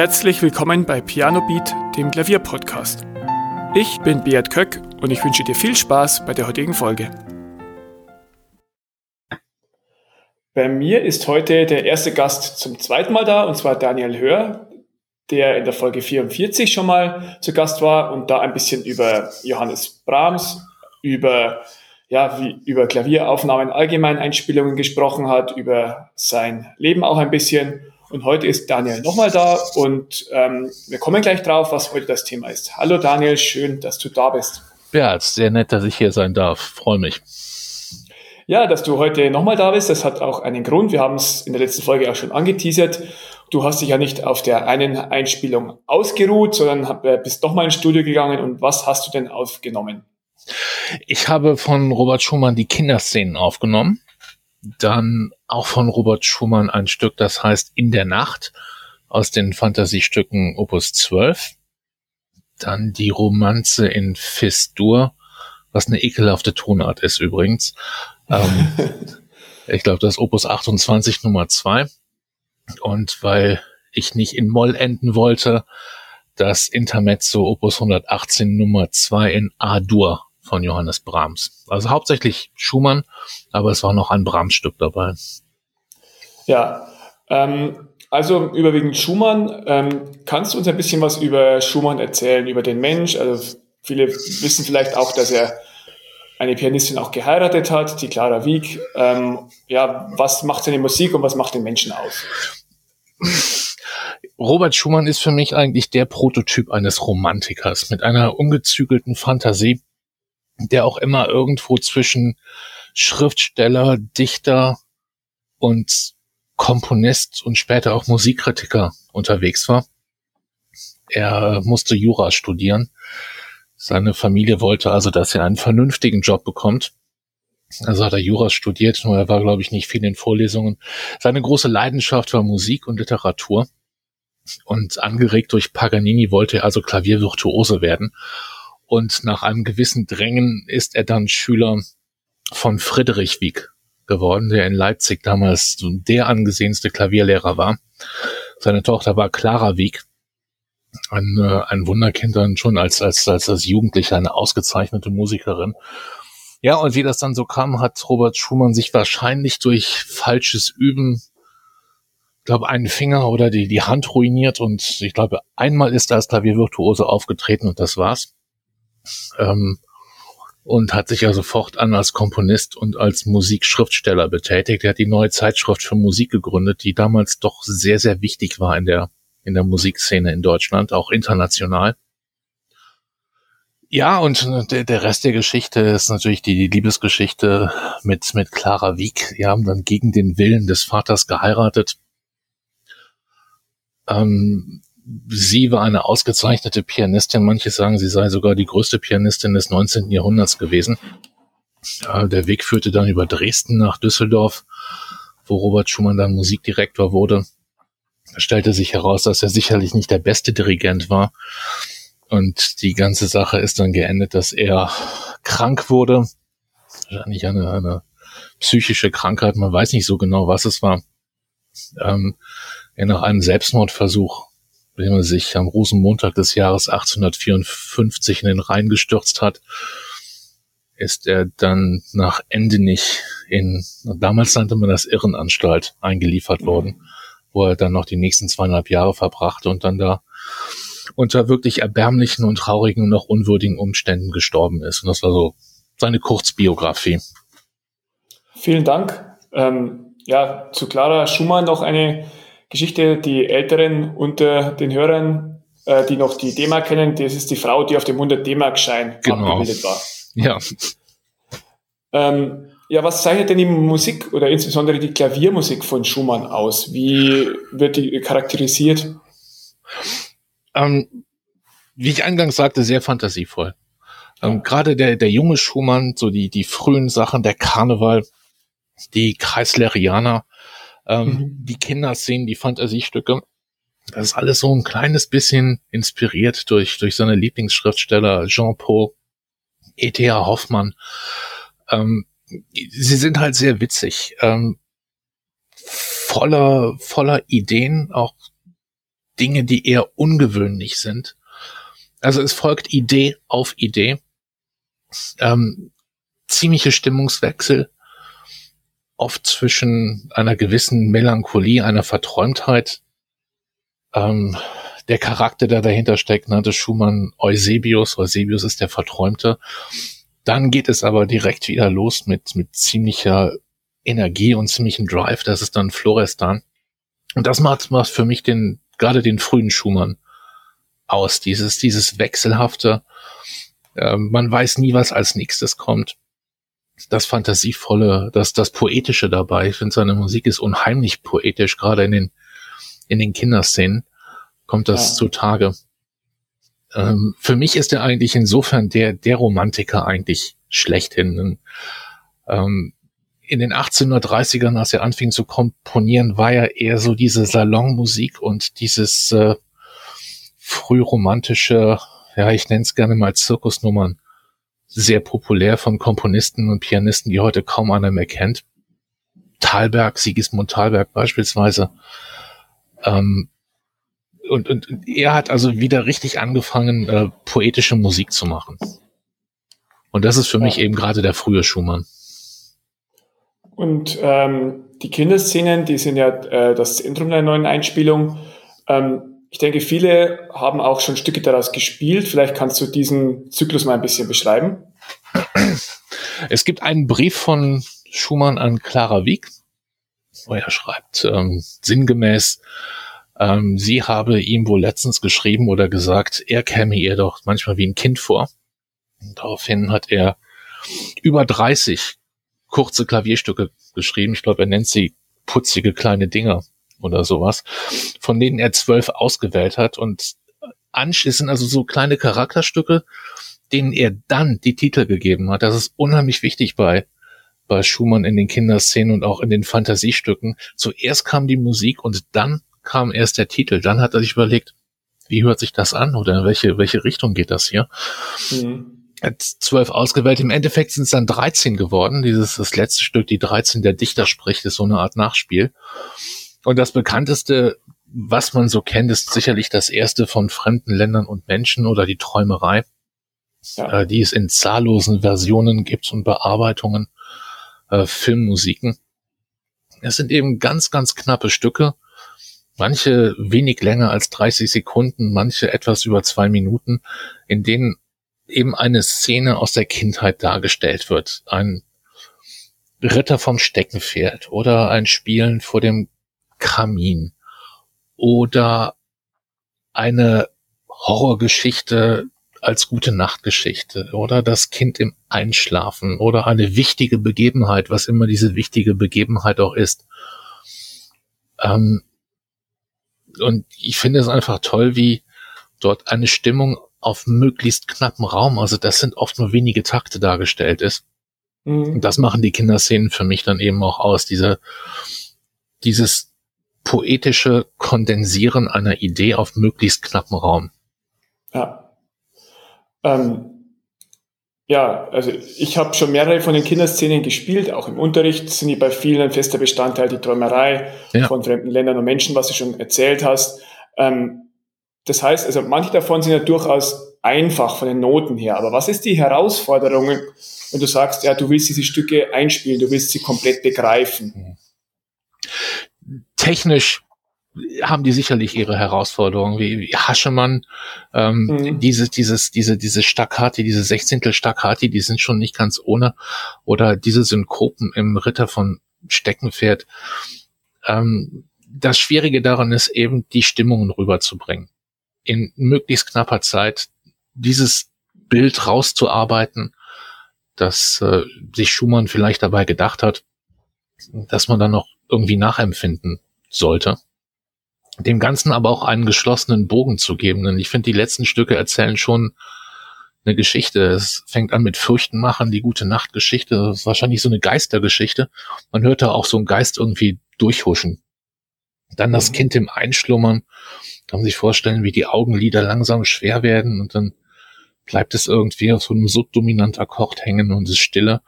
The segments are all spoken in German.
Herzlich willkommen bei Piano Beat, dem Klavierpodcast. Ich bin Beat Köck und ich wünsche dir viel Spaß bei der heutigen Folge. Bei mir ist heute der erste Gast zum zweiten Mal da, und zwar Daniel Hör, der in der Folge 44 schon mal zu Gast war und da ein bisschen über Johannes Brahms, über, ja, wie, über Klavieraufnahmen, allgemein Einspielungen gesprochen hat, über sein Leben auch ein bisschen. Und heute ist Daniel nochmal da und ähm, wir kommen gleich drauf, was heute das Thema ist. Hallo Daniel, schön, dass du da bist. Ja, sehr nett, dass ich hier sein darf. Freue mich. Ja, dass du heute nochmal da bist, das hat auch einen Grund. Wir haben es in der letzten Folge auch schon angeteasert. Du hast dich ja nicht auf der einen Einspielung ausgeruht, sondern äh, bist doch mal ins Studio gegangen. Und was hast du denn aufgenommen? Ich habe von Robert Schumann die Kinderszenen aufgenommen. Dann auch von Robert Schumann ein Stück, das heißt In der Nacht aus den Fantasiestücken Opus 12. Dann die Romanze in Fistur, was eine ekelhafte Tonart ist übrigens. Ähm, ich glaube, das Opus 28 Nummer 2. Und weil ich nicht in Moll enden wollte, das Intermezzo Opus 118 Nummer 2 in A-Dur von Johannes Brahms. Also hauptsächlich Schumann, aber es war noch ein Brahms-Stück dabei. Ja, ähm, also überwiegend Schumann. Ähm, kannst du uns ein bisschen was über Schumann erzählen, über den Mensch? Also viele wissen vielleicht auch, dass er eine Pianistin auch geheiratet hat, die Clara Wieck. Ähm, ja, was macht seine Musik und was macht den Menschen aus? Robert Schumann ist für mich eigentlich der Prototyp eines Romantikers mit einer ungezügelten Fantasie, der auch immer irgendwo zwischen Schriftsteller, Dichter und Komponist und später auch Musikkritiker unterwegs war. Er musste Jura studieren. Seine Familie wollte also, dass er einen vernünftigen Job bekommt. Also hat er Jura studiert, nur er war, glaube ich, nicht viel in Vorlesungen. Seine große Leidenschaft war Musik und Literatur. Und angeregt durch Paganini wollte er also Klaviervirtuose werden. Und nach einem gewissen Drängen ist er dann Schüler von Friedrich Wieck geworden, der in Leipzig damals der angesehenste Klavierlehrer war. Seine Tochter war Clara Wieck, ein, äh, ein Wunderkind dann schon als, als, als, als Jugendlicher, eine ausgezeichnete Musikerin. Ja, und wie das dann so kam, hat Robert Schumann sich wahrscheinlich durch falsches Üben glaube, einen Finger oder die, die Hand ruiniert und ich glaube, einmal ist er als Klaviervirtuose aufgetreten und das war's. Ähm, und hat sich ja sofort an als Komponist und als Musikschriftsteller betätigt. Er hat die neue Zeitschrift für Musik gegründet, die damals doch sehr, sehr wichtig war in der, in der Musikszene in Deutschland, auch international. Ja, und der, der Rest der Geschichte ist natürlich die, Liebesgeschichte mit, mit Clara Wieck. Die haben dann gegen den Willen des Vaters geheiratet. Ähm, sie war eine ausgezeichnete Pianistin. Manche sagen, sie sei sogar die größte Pianistin des 19. Jahrhunderts gewesen. Der Weg führte dann über Dresden nach Düsseldorf, wo Robert Schumann dann Musikdirektor wurde. Es stellte sich heraus, dass er sicherlich nicht der beste Dirigent war. Und die ganze Sache ist dann geendet, dass er krank wurde. Wahrscheinlich eine, eine psychische Krankheit. Man weiß nicht so genau, was es war. Ähm, er nach einem Selbstmordversuch, man sich am Rosenmontag des Jahres 1854 in den Rhein gestürzt hat, ist er dann nach Endenich in, damals nannte man das Irrenanstalt, eingeliefert worden, wo er dann noch die nächsten zweieinhalb Jahre verbrachte und dann da unter wirklich erbärmlichen und traurigen und noch unwürdigen Umständen gestorben ist. Und das war so seine Kurzbiografie. Vielen Dank. Ähm, ja, zu Clara Schumann noch eine Geschichte, die Älteren unter den Hörern, äh, die noch die D-Mark kennen, das ist die Frau, die auf dem 100 D-Mark-Schein genau. abgebildet war. Ja. Ähm, ja, was zeichnet denn die Musik oder insbesondere die Klaviermusik von Schumann aus? Wie wird die charakterisiert? Ähm, wie ich eingangs sagte, sehr fantasievoll. Ähm, ja. Gerade der, der junge Schumann, so die, die frühen Sachen, der Karneval, die Kreislerianer, ähm, mhm. die Kinderszenen, die Fantasiestücke. Das ist alles so ein kleines bisschen inspiriert durch, durch seine Lieblingsschriftsteller Jean Paul, E.T.A. Hoffmann. Ähm, sie sind halt sehr witzig, ähm, voller, voller Ideen, auch Dinge, die eher ungewöhnlich sind. Also es folgt Idee auf Idee. Ähm, ziemliche Stimmungswechsel, oft zwischen einer gewissen Melancholie, einer Verträumtheit. Ähm, der Charakter, der dahinter steckt, nannte Schumann Eusebius. Eusebius ist der Verträumte. Dann geht es aber direkt wieder los mit, mit ziemlicher Energie und ziemlichem Drive. Das ist dann Florestan. Und das macht, macht für mich den, gerade den frühen Schumann aus. Dieses, dieses wechselhafte. Äh, man weiß nie, was als nächstes kommt. Das Fantasievolle, das, das Poetische dabei. Ich finde, seine Musik ist unheimlich poetisch, gerade in den, in den Kinderszenen kommt das ja. zutage. Ähm, für mich ist er eigentlich insofern der, der Romantiker eigentlich schlechthin. Ähm, in den 1830ern, als er anfing zu komponieren, war er eher so diese Salonmusik und dieses äh, frühromantische, ja, ich nenne es gerne mal Zirkusnummern, sehr populär von Komponisten und Pianisten, die heute kaum einer mehr kennt. Thalberg, Sigismund Thalberg beispielsweise. Ähm, und, und er hat also wieder richtig angefangen, äh, poetische Musik zu machen. Und das ist für ja. mich eben gerade der frühe Schumann. Und ähm, die Kinderszenen, die sind ja äh, das Zentrum der neuen Einspielung. Ähm, ich denke, viele haben auch schon Stücke daraus gespielt. Vielleicht kannst du diesen Zyklus mal ein bisschen beschreiben. Es gibt einen Brief von Schumann an Clara Wieck, wo er schreibt, ähm, sinngemäß, ähm, sie habe ihm wohl letztens geschrieben oder gesagt, er käme ihr doch manchmal wie ein Kind vor. Und daraufhin hat er über 30 kurze Klavierstücke geschrieben. Ich glaube, er nennt sie putzige kleine Dinger oder sowas, von denen er zwölf ausgewählt hat und anschließend also so kleine Charakterstücke, denen er dann die Titel gegeben hat. Das ist unheimlich wichtig bei bei Schumann in den Kinderszenen und auch in den Fantasiestücken. Zuerst kam die Musik und dann kam erst der Titel. Dann hat er sich überlegt, wie hört sich das an oder in welche, welche Richtung geht das hier? Mhm hat zwölf ausgewählt. Im Endeffekt sind es dann 13 geworden. Dieses, das letzte Stück, die 13 der Dichter spricht, ist so eine Art Nachspiel. Und das bekannteste, was man so kennt, ist sicherlich das erste von fremden Ländern und Menschen oder die Träumerei, ja. äh, die es in zahllosen Versionen gibt und Bearbeitungen, äh, Filmmusiken. Es sind eben ganz, ganz knappe Stücke. Manche wenig länger als 30 Sekunden, manche etwas über zwei Minuten, in denen eben eine Szene aus der Kindheit dargestellt wird. Ein Ritter vom Steckenpferd oder ein Spielen vor dem Kamin oder eine Horrorgeschichte als gute Nachtgeschichte oder das Kind im Einschlafen oder eine wichtige Begebenheit, was immer diese wichtige Begebenheit auch ist. Ähm, und ich finde es einfach toll, wie dort eine Stimmung auf möglichst knappen Raum, also das sind oft nur wenige Takte dargestellt ist. Mhm. Und das machen die Kinderszenen für mich dann eben auch aus, diese, dieses poetische Kondensieren einer Idee auf möglichst knappen Raum. Ja. Ähm, ja, also ich habe schon mehrere von den Kinderszenen gespielt, auch im Unterricht sind die bei vielen ein fester Bestandteil, die Träumerei ja. von fremden Ländern und Menschen, was du schon erzählt hast. Ähm, das heißt, also manche davon sind ja durchaus einfach von den Noten her. Aber was ist die Herausforderung, wenn du sagst, ja, du willst diese Stücke einspielen, du willst sie komplett begreifen? Technisch haben die sicherlich ihre Herausforderungen, wie, wie Haschemann, ähm, mhm. dieses, dieses, diese, diese Staccati, diese Sechzehntel Staccati, die sind schon nicht ganz ohne, oder diese Synkopen im Ritter von Steckenpferd. Ähm, das Schwierige daran ist eben, die Stimmungen rüberzubringen in möglichst knapper Zeit dieses Bild rauszuarbeiten, dass äh, sich Schumann vielleicht dabei gedacht hat, dass man dann noch irgendwie nachempfinden sollte. Dem Ganzen aber auch einen geschlossenen Bogen zu geben. Denn ich finde, die letzten Stücke erzählen schon eine Geschichte. Es fängt an mit Fürchten machen, die gute Nachtgeschichte. Das ist wahrscheinlich so eine Geistergeschichte. Man hört da auch so einen Geist irgendwie durchhuschen. Dann das mhm. Kind im Einschlummern. Kann man sich vorstellen, wie die Augenlider langsam schwer werden und dann bleibt es irgendwie auf so einem subdominant Akkord hängen und ist stille.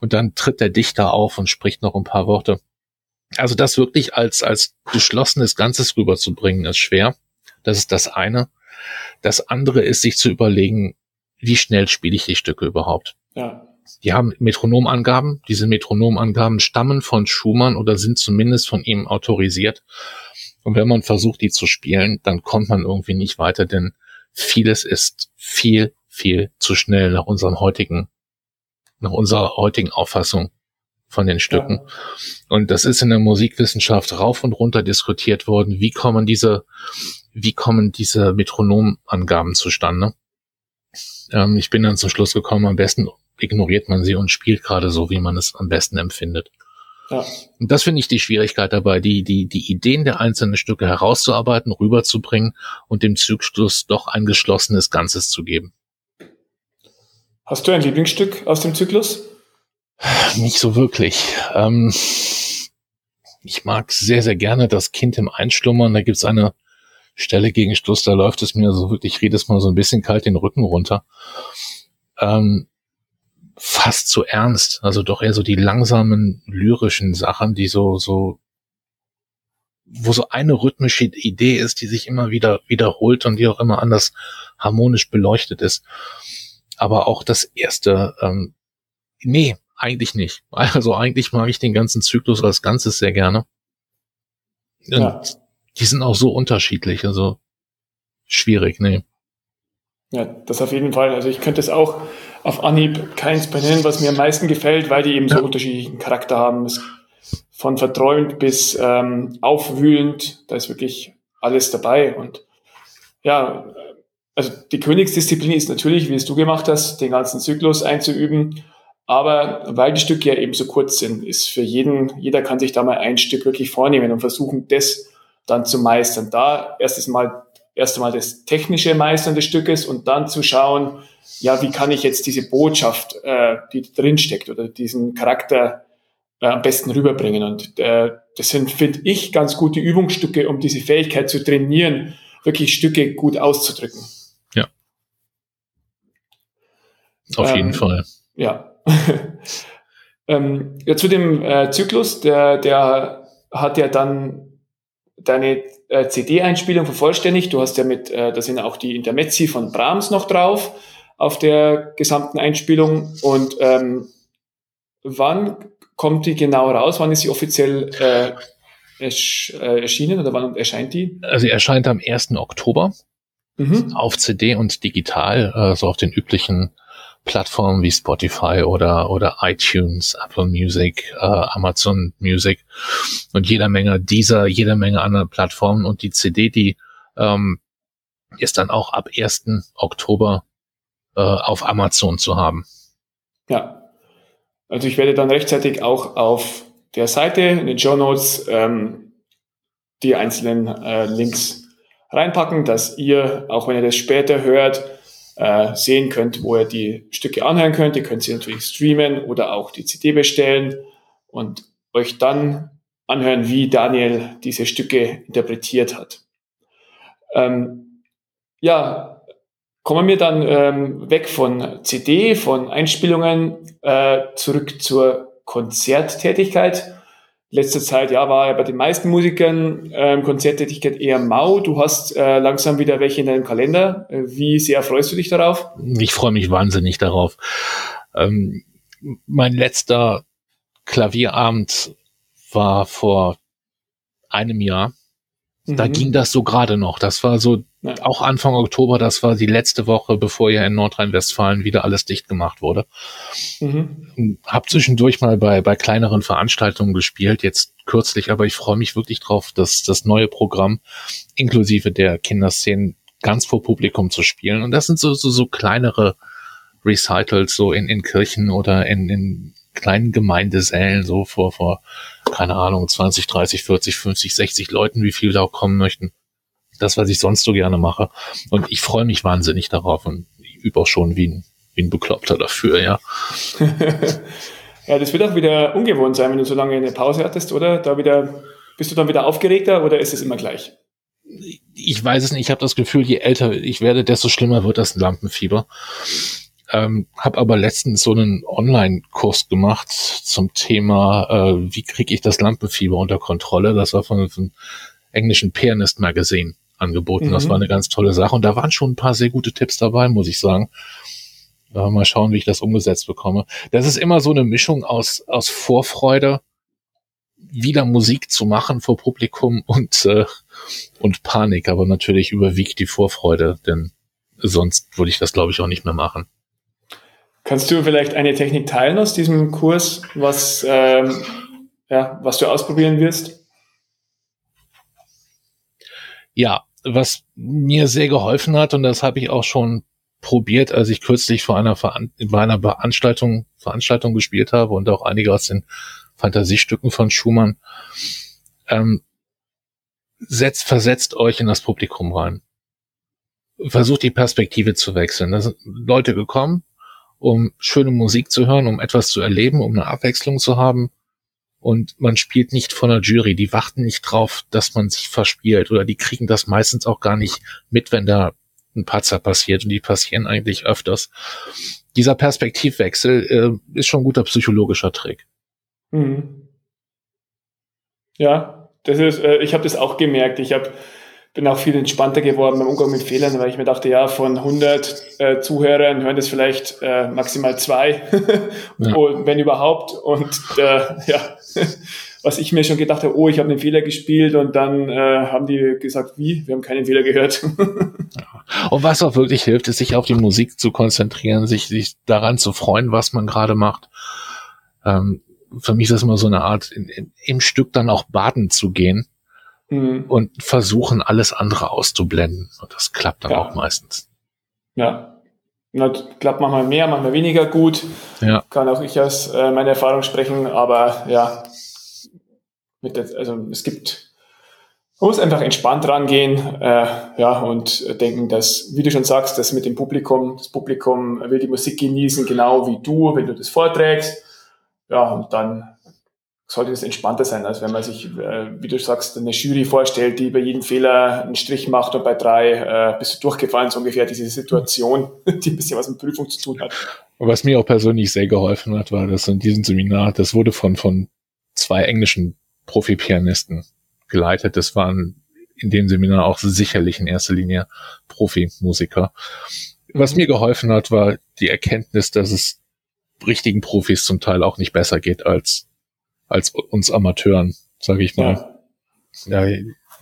Und dann tritt der Dichter auf und spricht noch ein paar Worte. Also das wirklich als, als geschlossenes Ganzes rüberzubringen, ist schwer. Das ist das eine. Das andere ist, sich zu überlegen, wie schnell spiele ich die Stücke überhaupt. Ja. Die haben Metronomangaben. Diese Metronomangaben stammen von Schumann oder sind zumindest von ihm autorisiert. Und wenn man versucht, die zu spielen, dann kommt man irgendwie nicht weiter, denn vieles ist viel, viel zu schnell nach unseren heutigen, nach unserer heutigen Auffassung von den Stücken. Ja. Und das ist in der Musikwissenschaft rauf und runter diskutiert worden. Wie kommen diese, wie kommen diese Metronomangaben zustande? Ähm, ich bin dann zum Schluss gekommen, am besten ignoriert man sie und spielt gerade so, wie man es am besten empfindet. Ja. Und das finde ich die Schwierigkeit dabei, die, die, die Ideen der einzelnen Stücke herauszuarbeiten, rüberzubringen und dem Zyklus doch ein geschlossenes Ganzes zu geben. Hast du ein Lieblingsstück aus dem Zyklus? Nicht so wirklich. Ähm, ich mag sehr, sehr gerne das Kind im Einschlummern. Da gibt's eine Stelle gegen Schluss, da läuft es mir so wirklich jedes Mal so ein bisschen kalt den Rücken runter. Ähm, fast zu ernst. Also doch eher so die langsamen lyrischen Sachen, die so, so, wo so eine rhythmische Idee ist, die sich immer wieder wiederholt und die auch immer anders harmonisch beleuchtet ist. Aber auch das erste, ähm, nee, eigentlich nicht. Also eigentlich mag ich den ganzen Zyklus als Ganzes sehr gerne. Und ja. die sind auch so unterschiedlich, also schwierig, nee. Ja, das auf jeden Fall. Also ich könnte es auch auf Anhieb keins benennen, was mir am meisten gefällt, weil die eben so ja. unterschiedlichen Charakter haben. von verträumt bis ähm, aufwühlend, da ist wirklich alles dabei. Und ja, also die Königsdisziplin ist natürlich, wie es du gemacht hast, den ganzen Zyklus einzuüben. Aber weil die Stücke ja eben so kurz sind, ist für jeden, jeder kann sich da mal ein Stück wirklich vornehmen und versuchen, das dann zu meistern. Da erstes Mal, erst einmal das technische Meistern des Stückes und dann zu schauen, ja, wie kann ich jetzt diese Botschaft, äh, die drin steckt oder diesen Charakter äh, am besten rüberbringen. Und äh, das sind, finde ich, ganz gute Übungsstücke, um diese Fähigkeit zu trainieren, wirklich Stücke gut auszudrücken. Ja. Auf ähm, jeden Fall. Ja, ähm, ja, zu dem äh, Zyklus, der, der hat ja dann deine äh, CD-Einspielung vervollständigt. Du hast ja mit, äh, da sind auch die Intermezzi von Brahms noch drauf auf der gesamten Einspielung. Und ähm, wann kommt die genau raus? Wann ist sie offiziell äh, ersch äh, erschienen oder wann erscheint die? Also sie erscheint am 1. Oktober mhm. auf CD und digital, äh, so auf den üblichen Plattformen wie Spotify oder, oder iTunes, Apple Music, äh, Amazon Music und jeder Menge dieser, jeder Menge anderer Plattformen. Und die CD, die ähm, ist dann auch ab 1. Oktober äh, auf Amazon zu haben. Ja, also ich werde dann rechtzeitig auch auf der Seite in den Show Notes ähm, die einzelnen äh, Links reinpacken, dass ihr, auch wenn ihr das später hört, äh, sehen könnt, wo ihr die Stücke anhören könnt. Ihr könnt sie natürlich streamen oder auch die CD bestellen und euch dann anhören, wie Daniel diese Stücke interpretiert hat. Ähm, ja, kommen wir dann ähm, weg von CD, von Einspielungen, äh, zurück zur Konzerttätigkeit letzter Zeit, ja, war ja bei den meisten Musikern ähm, Konzerttätigkeit eher mau. Du hast äh, langsam wieder welche in deinem Kalender. Wie sehr freust du dich darauf? Ich freue mich wahnsinnig darauf. Ähm, mein letzter Klavierabend war vor einem Jahr. Da mhm. ging das so gerade noch. Das war so ja. auch Anfang Oktober, das war die letzte Woche, bevor ja in Nordrhein-Westfalen wieder alles dicht gemacht wurde. Mhm. Hab zwischendurch mal bei, bei kleineren Veranstaltungen gespielt, jetzt kürzlich, aber ich freue mich wirklich drauf, dass das neue Programm inklusive der Kinderszenen ganz vor Publikum zu spielen. Und das sind so, so, so kleinere Recitals, so in, in Kirchen oder in, in kleinen Gemeindesälen, so vor, vor, keine Ahnung, 20, 30, 40, 50, 60 Leuten, wie viele da auch kommen möchten das, was ich sonst so gerne mache. Und ich freue mich wahnsinnig darauf und ich übe auch schon wie ein, wie ein Bekloppter dafür, ja. ja, das wird auch wieder ungewohnt sein, wenn du so lange eine Pause hattest, oder? Da wieder, bist du dann wieder aufgeregter oder ist es immer gleich? Ich weiß es nicht. Ich habe das Gefühl, je älter ich werde, desto schlimmer wird das Lampenfieber. Ähm, habe aber letztens so einen Online-Kurs gemacht zum Thema, äh, wie kriege ich das Lampenfieber unter Kontrolle. Das war von, von englischen Pianist Magazine angeboten. Mhm. Das war eine ganz tolle Sache. Und da waren schon ein paar sehr gute Tipps dabei, muss ich sagen. mal schauen, wie ich das umgesetzt bekomme. Das ist immer so eine Mischung aus, aus Vorfreude, wieder Musik zu machen vor Publikum und, äh, und Panik. Aber natürlich überwiegt die Vorfreude, denn sonst würde ich das, glaube ich, auch nicht mehr machen. Kannst du vielleicht eine Technik teilen aus diesem Kurs, was, ähm, ja, was du ausprobieren wirst? Ja, was mir sehr geholfen hat, und das habe ich auch schon probiert, als ich kürzlich vor einer, Veran bei einer Veranstaltung, Veranstaltung gespielt habe und auch einige aus den Fantasiestücken von Schumann. Ähm, setzt, versetzt euch in das Publikum rein. Versucht die Perspektive zu wechseln. Da sind Leute gekommen, um schöne Musik zu hören, um etwas zu erleben, um eine Abwechslung zu haben. Und man spielt nicht von der Jury. Die warten nicht drauf, dass man sich verspielt. Oder die kriegen das meistens auch gar nicht mit, wenn da ein Patzer passiert. Und die passieren eigentlich öfters. Dieser Perspektivwechsel äh, ist schon ein guter psychologischer Trick. Mhm. Ja, das ist, äh, ich habe das auch gemerkt. Ich habe bin auch viel entspannter geworden beim Umgang mit Fehlern, weil ich mir dachte, ja, von 100 äh, Zuhörern hören das vielleicht äh, maximal zwei, ja. und, wenn überhaupt. Und äh, ja, was ich mir schon gedacht habe, oh, ich habe einen Fehler gespielt und dann äh, haben die gesagt, wie? Wir haben keinen Fehler gehört. und was auch wirklich hilft, ist, sich auf die Musik zu konzentrieren, sich, sich daran zu freuen, was man gerade macht. Ähm, für mich ist das immer so eine Art, in, in, im Stück dann auch baden zu gehen mhm. und versuchen, alles andere auszublenden. Und das klappt dann ja. auch meistens. Ja. Das klappt manchmal mehr, manchmal weniger gut. Ja. Kann auch ich aus äh, meiner Erfahrung sprechen, aber ja, mit der, also es gibt, man muss einfach entspannt rangehen, äh, ja, und denken, dass, wie du schon sagst, dass mit dem Publikum, das Publikum will die Musik genießen, genau wie du, wenn du das vorträgst. Ja, und dann sollte es entspannter sein, als wenn man sich, äh, wie du sagst, eine Jury vorstellt, die bei jedem Fehler einen Strich macht und bei drei äh, bist du durchgefallen, so ungefähr diese Situation, die ein bisschen was mit Prüfung zu tun hat. Und was mir auch persönlich sehr geholfen hat, war, dass in diesem Seminar, das wurde von, von zwei englischen Profi-Pianisten geleitet. Das waren in dem Seminar auch sicherlich in erster Linie Profimusiker. Was mir geholfen hat, war die Erkenntnis, dass es richtigen Profis zum Teil auch nicht besser geht als als uns Amateuren, sage ich mal. Ja. ja,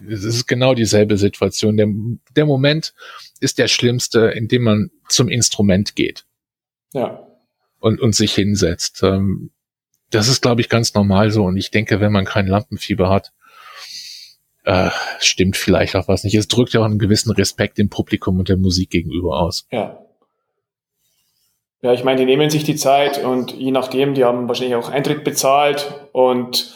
es ist genau dieselbe Situation. Der, der Moment ist der schlimmste, in dem man zum Instrument geht. Ja. Und, und sich hinsetzt. Ähm, das ist, glaube ich, ganz normal so. Und ich denke, wenn man kein Lampenfieber hat, äh, stimmt vielleicht auch was nicht. Es drückt ja auch einen gewissen Respekt dem Publikum und der Musik gegenüber aus. Ja. Ja, ich meine, die nehmen sich die Zeit und je nachdem, die haben wahrscheinlich auch Eintritt bezahlt und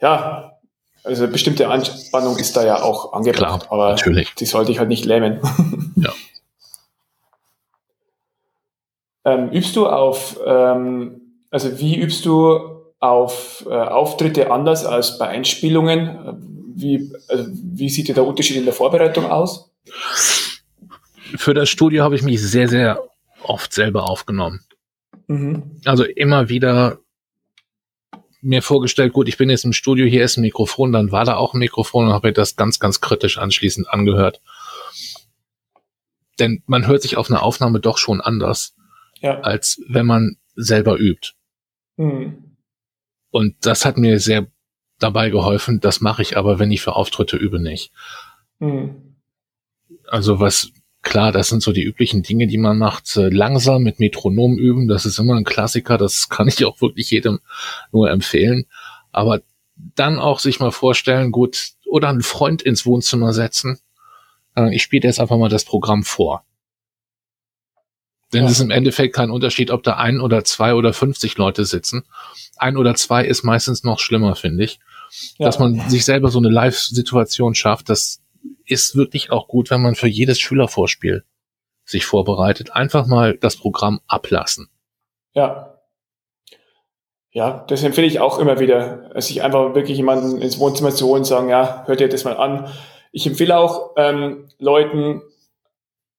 ja, also bestimmte Anspannung ist da ja auch angebracht, Klar, aber natürlich. die sollte ich halt nicht lähmen. Ja. ähm, übst du auf, ähm, also wie übst du auf äh, Auftritte anders als bei Einspielungen? Wie, also wie sieht der Unterschied in der Vorbereitung aus? Für das Studio habe ich mich sehr, sehr oft selber aufgenommen. Mhm. Also immer wieder mir vorgestellt, gut, ich bin jetzt im Studio, hier ist ein Mikrofon, dann war da auch ein Mikrofon und habe mir das ganz, ganz kritisch anschließend angehört. Denn man hört sich auf einer Aufnahme doch schon anders, ja. als wenn man selber übt. Mhm. Und das hat mir sehr dabei geholfen. Das mache ich aber, wenn ich für Auftritte übe, nicht. Mhm. Also was Klar, das sind so die üblichen Dinge, die man macht. Äh, langsam mit Metronom üben, das ist immer ein Klassiker, das kann ich auch wirklich jedem nur empfehlen. Aber dann auch sich mal vorstellen, gut, oder einen Freund ins Wohnzimmer setzen. Äh, ich spiele jetzt einfach mal das Programm vor. Denn ja. es ist im Endeffekt kein Unterschied, ob da ein oder zwei oder 50 Leute sitzen. Ein oder zwei ist meistens noch schlimmer, finde ich. Ja. Dass man sich selber so eine Live-Situation schafft, das ist wirklich auch gut, wenn man für jedes Schülervorspiel sich vorbereitet. Einfach mal das Programm ablassen. Ja. Ja, das empfehle ich auch immer wieder, sich einfach wirklich jemanden ins Wohnzimmer zu holen und sagen, ja, hört ihr das mal an. Ich empfehle auch ähm, Leuten,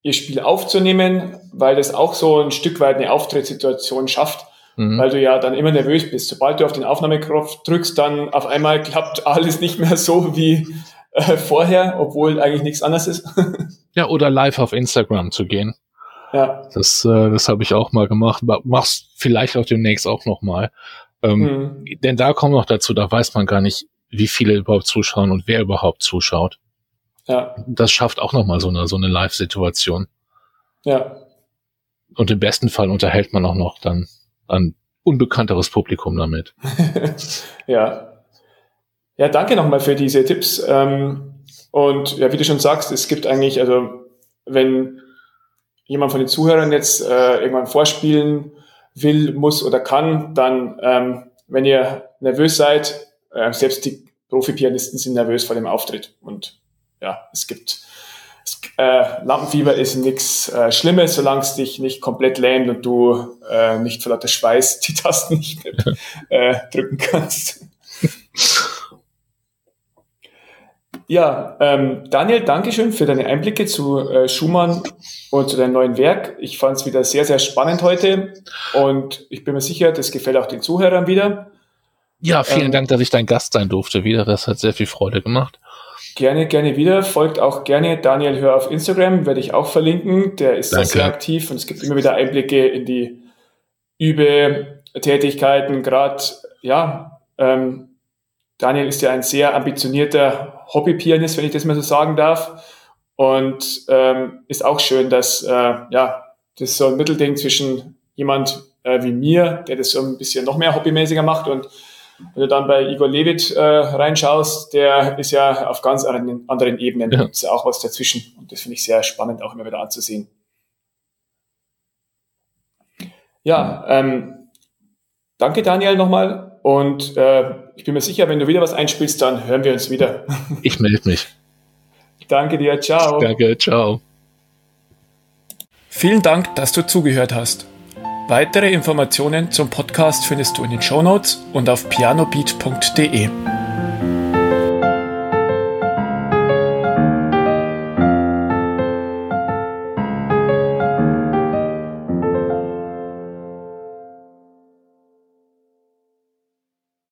ihr Spiel aufzunehmen, weil das auch so ein Stück weit eine Auftrittssituation schafft, mhm. weil du ja dann immer nervös bist. Sobald du auf den Aufnahmeknopf drückst, dann auf einmal klappt alles nicht mehr so, wie äh, vorher, obwohl eigentlich nichts anderes ist. ja, oder live auf Instagram zu gehen. Ja. Das, äh, das habe ich auch mal gemacht. Mach's vielleicht auch demnächst auch noch mal. Ähm, mhm. Denn da kommt noch dazu, da weiß man gar nicht, wie viele überhaupt zuschauen und wer überhaupt zuschaut. Ja. Das schafft auch noch mal so eine, so eine Live-Situation. Ja. Und im besten Fall unterhält man auch noch dann ein unbekannteres Publikum damit. ja. Ja, danke nochmal für diese Tipps. Ähm, und ja, wie du schon sagst, es gibt eigentlich, also wenn jemand von den Zuhörern jetzt äh, irgendwann vorspielen will, muss oder kann, dann, ähm, wenn ihr nervös seid, äh, selbst die Profi-Pianisten sind nervös vor dem Auftritt. Und ja, es gibt es, äh, Lampenfieber ist nichts äh, Schlimmes, solange es dich nicht komplett lähmt und du äh, nicht vor lauter Schweiß die Tasten nicht mehr äh, drücken kannst. Ja, ähm, Daniel, Dankeschön für deine Einblicke zu äh, Schumann und zu deinem neuen Werk. Ich fand es wieder sehr, sehr spannend heute und ich bin mir sicher, das gefällt auch den Zuhörern wieder. Ja, vielen ähm, Dank, dass ich dein Gast sein durfte wieder. Das hat sehr viel Freude gemacht. Gerne, gerne wieder. Folgt auch gerne Daniel Hör auf Instagram, werde ich auch verlinken. Der ist Danke. sehr aktiv und es gibt immer wieder Einblicke in die Übe-Tätigkeiten. Gerade, ja, ähm, Daniel ist ja ein sehr ambitionierter Hobbypianist, wenn ich das mal so sagen darf. Und ähm, ist auch schön, dass äh, ja, das ist so ein Mittelding zwischen jemand äh, wie mir, der das so ein bisschen noch mehr hobbymäßiger macht. Und wenn du dann bei Igor Levit äh, reinschaust, der ist ja auf ganz anderen, anderen Ebenen. Ja. Gibt auch was dazwischen. Und das finde ich sehr spannend, auch immer wieder anzusehen. Ja, ähm, danke Daniel nochmal. Und äh, ich bin mir sicher, wenn du wieder was einspielst, dann hören wir uns wieder. Ich melde mich. Danke dir, ciao. Danke, ciao. Vielen Dank, dass du zugehört hast. Weitere Informationen zum Podcast findest du in den Shownotes und auf pianobeat.de.